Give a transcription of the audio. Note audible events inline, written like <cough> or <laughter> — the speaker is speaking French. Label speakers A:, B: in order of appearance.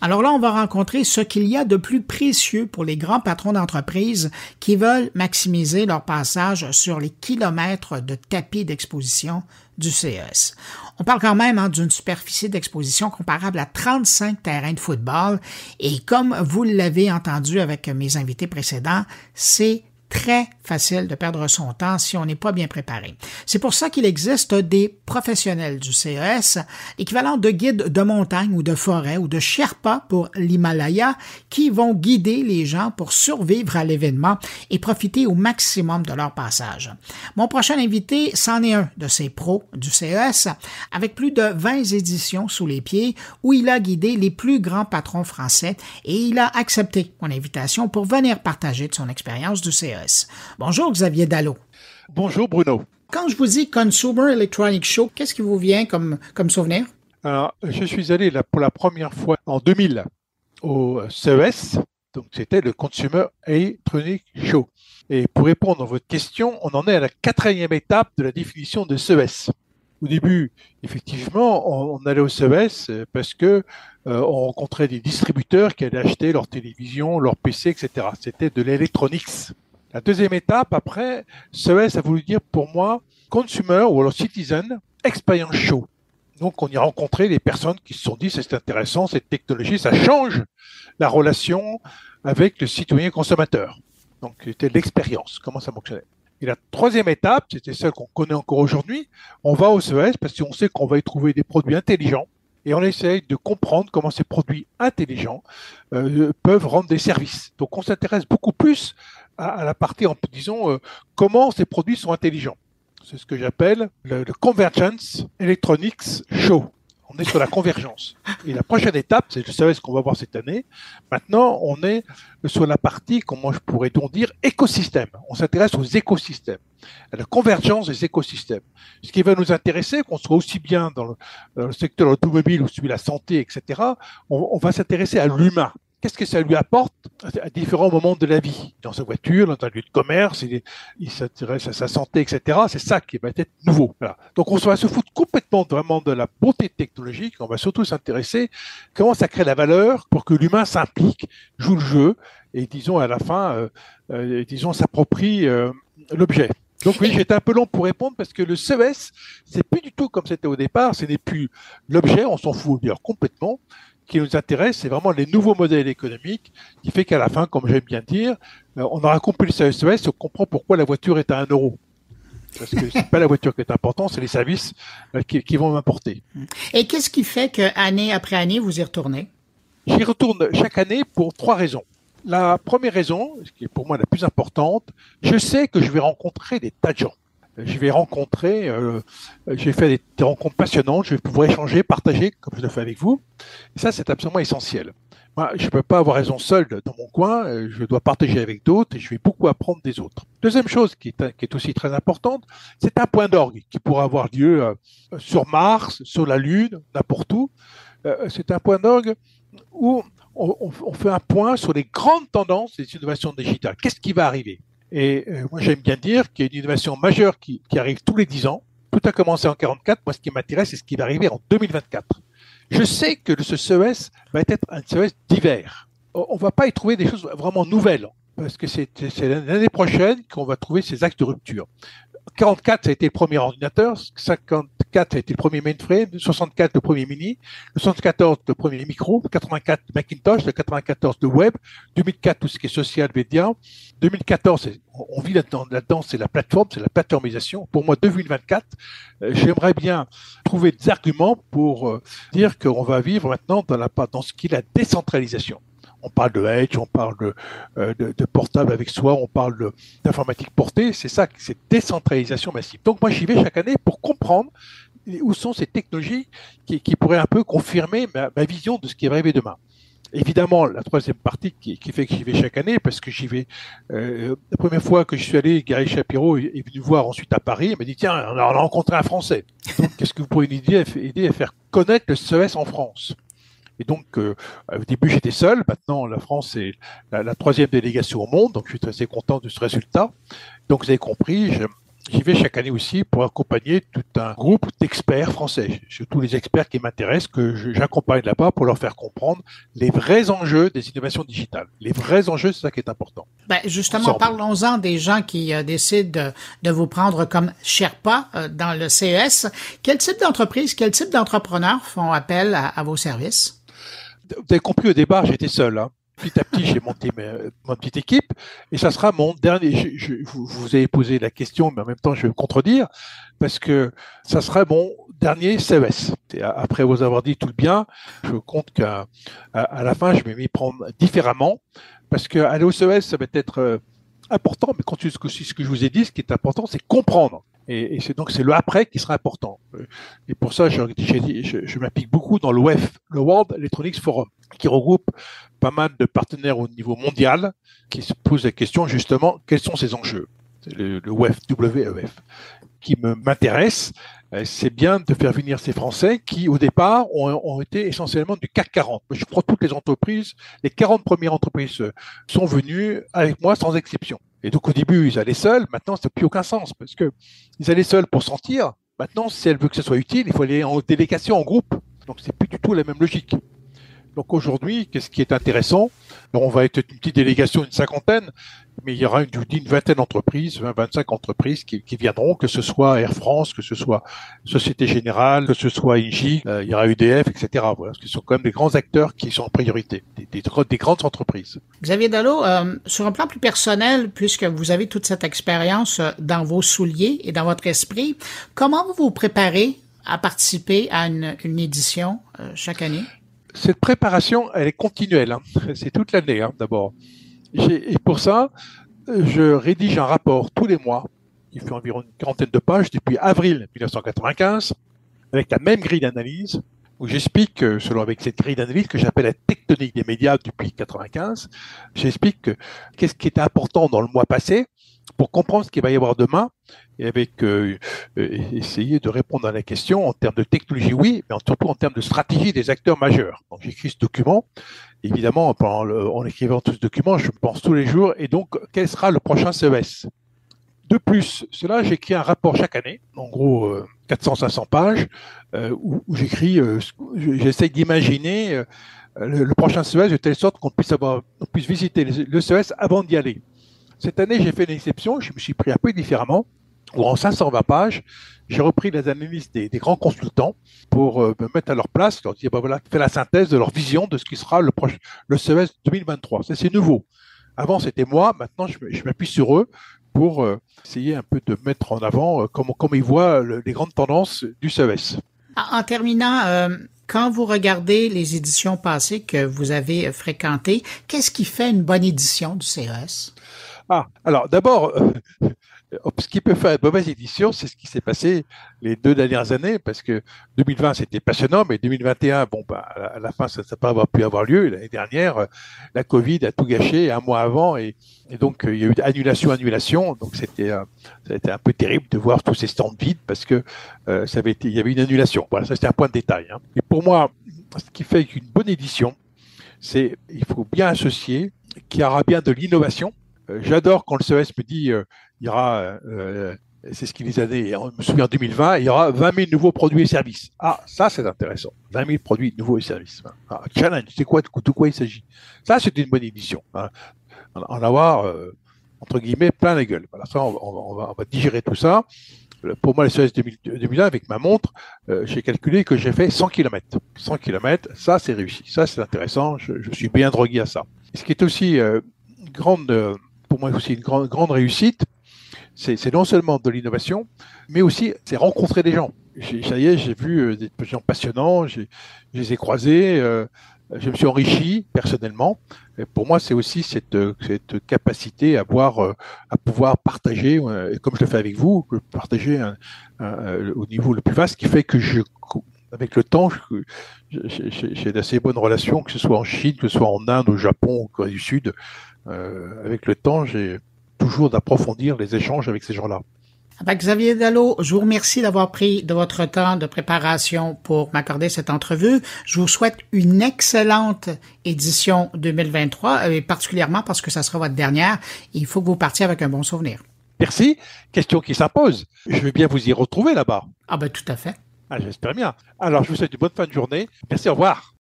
A: Alors là, on va rencontrer ce qu'il y a de plus précieux pour les grands patrons d'entreprise qui veulent maximiser leur passage sur les kilomètres de tapis d'exposition du CES. On parle quand même hein, d'une superficie d'exposition comparable à 35 terrains de football et comme vous l'avez entendu avec mes invités précédents, c'est très facile de perdre son temps si on n'est pas bien préparé. C'est pour ça qu'il existe des professionnels du CES, équivalent de guides de montagne ou de forêt ou de Sherpa pour l'Himalaya, qui vont guider les gens pour survivre à l'événement et profiter au maximum de leur passage. Mon prochain invité, c'en est un de ces pros du CES, avec plus de 20 éditions sous les pieds, où il a guidé les plus grands patrons français et il a accepté mon invitation pour venir partager de son expérience du CES. Bonjour Xavier Dallot.
B: Bonjour Bruno.
A: Quand je vous dis Consumer Electronic Show, qu'est-ce qui vous vient comme, comme souvenir?
B: Alors, je suis allé là pour la première fois en 2000 au CES, donc c'était le Consumer Electronic Show. Et pour répondre à votre question, on en est à la quatrième étape de la définition de CES. Au début, effectivement, on, allait au CES parce que euh, on rencontrait des distributeurs qui allaient acheter leur télévision, leur PC, etc. C'était de l'électronics. La deuxième étape, après, CES a voulu dire pour moi Consumer ou alors Citizen Experience Show. Donc, on y a rencontré des personnes qui se sont dit c'est intéressant, cette technologie, ça change la relation avec le citoyen consommateur. Donc, c'était l'expérience, comment ça fonctionnait. Et la troisième étape, c'était celle qu'on connaît encore aujourd'hui, on va au CES parce qu'on sait qu'on va y trouver des produits intelligents et on essaye de comprendre comment ces produits intelligents euh, peuvent rendre des services. Donc on s'intéresse beaucoup plus à, la partie, en, disons, euh, comment ces produits sont intelligents. C'est ce que j'appelle le, Convergence Electronics Show. On est sur la convergence. Et la prochaine étape, c'est, je savais ce qu'on va voir cette année. Maintenant, on est sur la partie, comment je pourrais donc dire, écosystème. On s'intéresse aux écosystèmes, à la convergence des écosystèmes. Ce qui va nous intéresser, qu'on soit aussi bien dans le, secteur automobile ou celui de la santé, etc., on va s'intéresser à l'humain qu'est-ce que ça lui apporte à différents moments de la vie, dans sa voiture, dans un lieu de commerce, il, s'intéresse à sa santé, etc. C'est ça qui va être nouveau. Donc on va se foutre complètement vraiment de la beauté technologique, on va surtout s'intéresser comment ça crée la valeur pour que l'humain s'implique, joue le jeu et disons à la fin, euh, euh, disons s'approprie euh, l'objet. Donc oui, j'étais un peu long pour répondre parce que le CES, c'est plus du tout comme c'était au départ. Ce n'est plus l'objet, on s'en fout d'ailleurs complètement qui nous intéresse, c'est vraiment les nouveaux modèles économiques, qui fait qu'à la fin, comme j'aime bien dire, euh, on aura compris le CES, on comprend pourquoi la voiture est à 1 euro. Parce que c'est pas la voiture qui est importante, c'est les services euh, qui, vont m'apporter.
A: Et qu'est-ce qui fait que année après année, vous y retournez?
B: J'y retourne chaque année pour trois raisons. La première raison, qui est pour moi la plus importante, je sais que je vais rencontrer des tas de gens je vais rencontrer, euh, j'ai fait des, rencontres passionnantes, je vais pouvoir échanger, partager, comme je le fais avec vous. Et ça, c'est absolument essentiel. Moi, je ne peux pas avoir raison seul dans mon coin, euh, je dois partager avec d'autres et je vais beaucoup apprendre des autres. Deuxième chose qui est, aussi très importante, c'est un point d'orgue qui pourra avoir lieu euh, sur Mars, sur la Lune, n'importe où. c'est un point d'orgue où on, fait un point sur les grandes tendances des innovations digitales. Qu'est-ce qui va arriver? Et euh, moi, j'aime bien dire qu'il y a une innovation majeure qui, qui, arrive tous les 10 ans. Tout a commencé en 44. Moi, ce qui m'intéresse, c'est ce qui va arriver en 2024. Je sais que ce CES va être un CES divers. On va pas y trouver des choses vraiment nouvelles parce que c'est l'année prochaine qu'on va trouver ces axes de rupture. 44, ça a été le premier ordinateur, 54, ça a été le premier mainframe, 64, le premier mini, 74, le premier micro, 84, Macintosh, le 94, le web, 2004, tout ce qui est social, média, 2014, on vit là-dedans, là-dedans, c'est la plateforme, c'est la plateformisation. Pour moi, 2024, euh, j'aimerais bien trouver des arguments pour euh, dire qu'on va vivre maintenant dans, la, dans ce qui est la décentralisation on parle de edge, on parle de, euh, de, portable avec soi, on parle d'informatique portée. C'est ça, c'est décentralisation massive. Donc moi, j'y vais chaque année pour comprendre où sont ces technologies qui, pourraient un peu confirmer ma, vision de ce qui va arriver demain. Évidemment, la troisième partie qui, fait que j'y vais chaque année, parce que j'y vais. Euh, la première fois que je suis allé, Gary Shapiro est venu voir ensuite à Paris. Il m'a dit tiens, on a rencontré un Français. Qu'est-ce que vous pourriez nous aider, aider à faire connaître le CES en France? Et donc, euh, au début, j'étais seul. Maintenant, la France est la, troisième délégation au monde, donc je suis très content de ce résultat. Donc, vous avez compris, j'y vais chaque année aussi pour accompagner tout un groupe d'experts français, surtout les experts qui m'intéressent, que j'accompagne là-bas pour leur faire comprendre les vrais enjeux des innovations digitales. Les vrais enjeux, c'est ça qui est important.
A: Ben justement, parlons-en des gens qui euh, décident de, vous prendre comme Sherpa euh, dans le CES. Quel type d'entreprise, quel type d'entrepreneurs font appel à, vos services?
B: Vous avez compris au départ, j'étais seul. Hein petit à petit, j'ai monté ma, petite équipe et ça sera mon dernier. Je, vous, vous, avez posé la question, mais en même temps, je vais me contredire parce que ça sera mon dernier CES. après vous avoir dit tout bien, je compte qu'à à, la fin, je vais m'y prendre différemment parce que aller au CES, ça va être euh, important, mais quand ce que, ce que je vous ai dit, ce qui est important, c'est comprendre. Et, c'est donc c'est le après qui sera important. Et pour ça, je, je, m'applique beaucoup dans le WEF, le World Electronics Forum, qui regroupe pas mal de partenaires au niveau mondial qui se posent la question justement quels sont ces enjeux? Le, le WEF, WEF, qui m'intéresse, euh, c'est bien de faire venir ces Français qui, au départ, ont, été essentiellement du CAC 40. Je crois que toutes les entreprises, les 40 premières entreprises sont venues avec moi sans exception. Et donc au début, ils allaient seuls. Maintenant, ça n'a plus aucun sens parce que ils allaient seuls pour sentir. Maintenant, si elle veut que ce soit utile, il faut aller en délégation, en groupe. Donc c'est plus du tout la même logique. Donc aujourd'hui, qu'est-ce qui est intéressant? On va être une petite délégation, une cinquantaine, mais il y aura une, une vingtaine d'entreprises, 20, 25 entreprises qui, qui, viendront, que ce soit Air France, que ce soit Société Générale, que ce soit Engie, euh, il y aura UDF, etc. Voilà, ce sont quand même des grands acteurs qui sont en priorité, des, des, des grandes entreprises.
A: Xavier Dallot, euh, sur un plan plus personnel, puisque vous avez toute cette expérience euh, dans vos souliers et dans votre esprit, comment vous vous préparez à participer à une, une édition chaque année?
B: Cette préparation, elle est continuelle. Hein. C'est toute l'année, hein, d'abord. Et pour ça, je rédige un rapport tous les mois. Il fait environ une quarantaine de pages depuis avril 1995, avec la même grille d'analyse, où j'explique, selon avec cette grille d'analyse que j'appelle la tectonique des médias depuis 95, j'explique qu'est-ce qui était important dans le mois passé, pour comprendre ce qu'il va y avoir demain et avec euh, euh, essayer de répondre à la question en termes de technologie, oui, mais surtout en termes de stratégie des acteurs majeurs. Donc j'écris ce document. Évidemment, en écrivant tout ce document, je pense tous les jours. Et donc, quel sera le prochain CES De plus, cela, j'écris un rapport chaque année, en gros 400-500 euh, pages, où, j'écris, j'essaie d'imaginer le, prochain CES de telle sorte qu'on puisse avoir, puisse visiter le CES avant d'y aller. Cette année, j'ai fait une exception, je me suis pris un peu différemment, où en 520 pages, j'ai repris les analyses des, grands consultants pour euh, me mettre à leur place, leur dire, bah voilà, faire la synthèse de leur vision de ce qui sera le, proche, le CES 2023. Ça, c'est nouveau. Avant, c'était moi, maintenant, je, m'appuie sur eux pour euh, essayer un peu de mettre en avant euh, comment ils voient les grandes tendances du CES.
A: En terminant, quand vous regardez les éditions passées que vous avez fréquentées, qu'est-ce qui fait une bonne édition du CES?
B: Ah, alors d'abord, euh, <laughs> ce qui peut faire une mauvaise édition, c'est ce qui s'est passé les deux dernières années, parce que 2020 c'était passionnant, mais 2021, bon, bah, à la fin ça n'a pas avoir pu avoir lieu. L'année dernière, la Covid a tout gâché un mois avant, et, donc il y a eu annulation, annulation. Donc c'était, euh, ça a été un peu terrible de voir tous ces stands vides, parce que euh, ça avait été, il y avait une annulation. Voilà, ça c'était un point de détail. Hein. Et pour moi, ce qui fait qu'une bonne édition, c'est il faut bien associer qu'il y aura bien de l'innovation euh, j'adore quand le CES me dit euh, il y aura, euh, c'est ce qu'il disait, je me souviens en 2020, il y aura 20 000 nouveaux produits et services. Ah, ça c'est intéressant. 20 000 produits nouveaux et services. Ah, challenge, c'est quoi, de quoi il s'agit? Ça c'est une bonne édition. Hein. En avoir, entre guillemets, plein la gueule. Voilà, ça, on, va, on, va, digérer tout ça. Pour moi, le CES 2020, avec ma montre, j'ai calculé que j'ai fait 100 km. 100 km, ça c'est réussi. Ça c'est intéressant. Je, je, suis bien drogué à ça. ce qui est aussi une grande pour moi aussi une grande, grande réussite, c'est non seulement de l'innovation, mais aussi c'est rencontrer des gens. Ça y est, j'ai vu euh, des gens passionnants, je les ai croisés, euh, je me suis enrichi personnellement. Pour moi, c'est aussi cette, cette, capacité euh, à pouvoir partager, comme je le fais avec vous, partager au niveau le plus vaste, qui fait que je, avec le temps, j'ai d'assez bonnes relations, que ce soit en Chine, que ce soit en Inde, au Japon, au Corée du Sud. Euh, avec le temps, j'ai toujours d'approfondir les échanges avec ces gens-là.
A: Xavier Dallot, je vous remercie d'avoir pris de votre temps de préparation pour m'accorder cette entrevue. Je vous souhaite une excellente édition 2023, et particulièrement parce que ça sera votre dernière. Il faut que vous partiez avec un bon souvenir.
B: Merci. Question qui s'impose. Je veux bien vous y retrouver là-bas.
A: Ah ben tout à fait.
B: Ah, J'espère bien. Alors, je vous souhaite une bonne fin de journée. Merci, au revoir.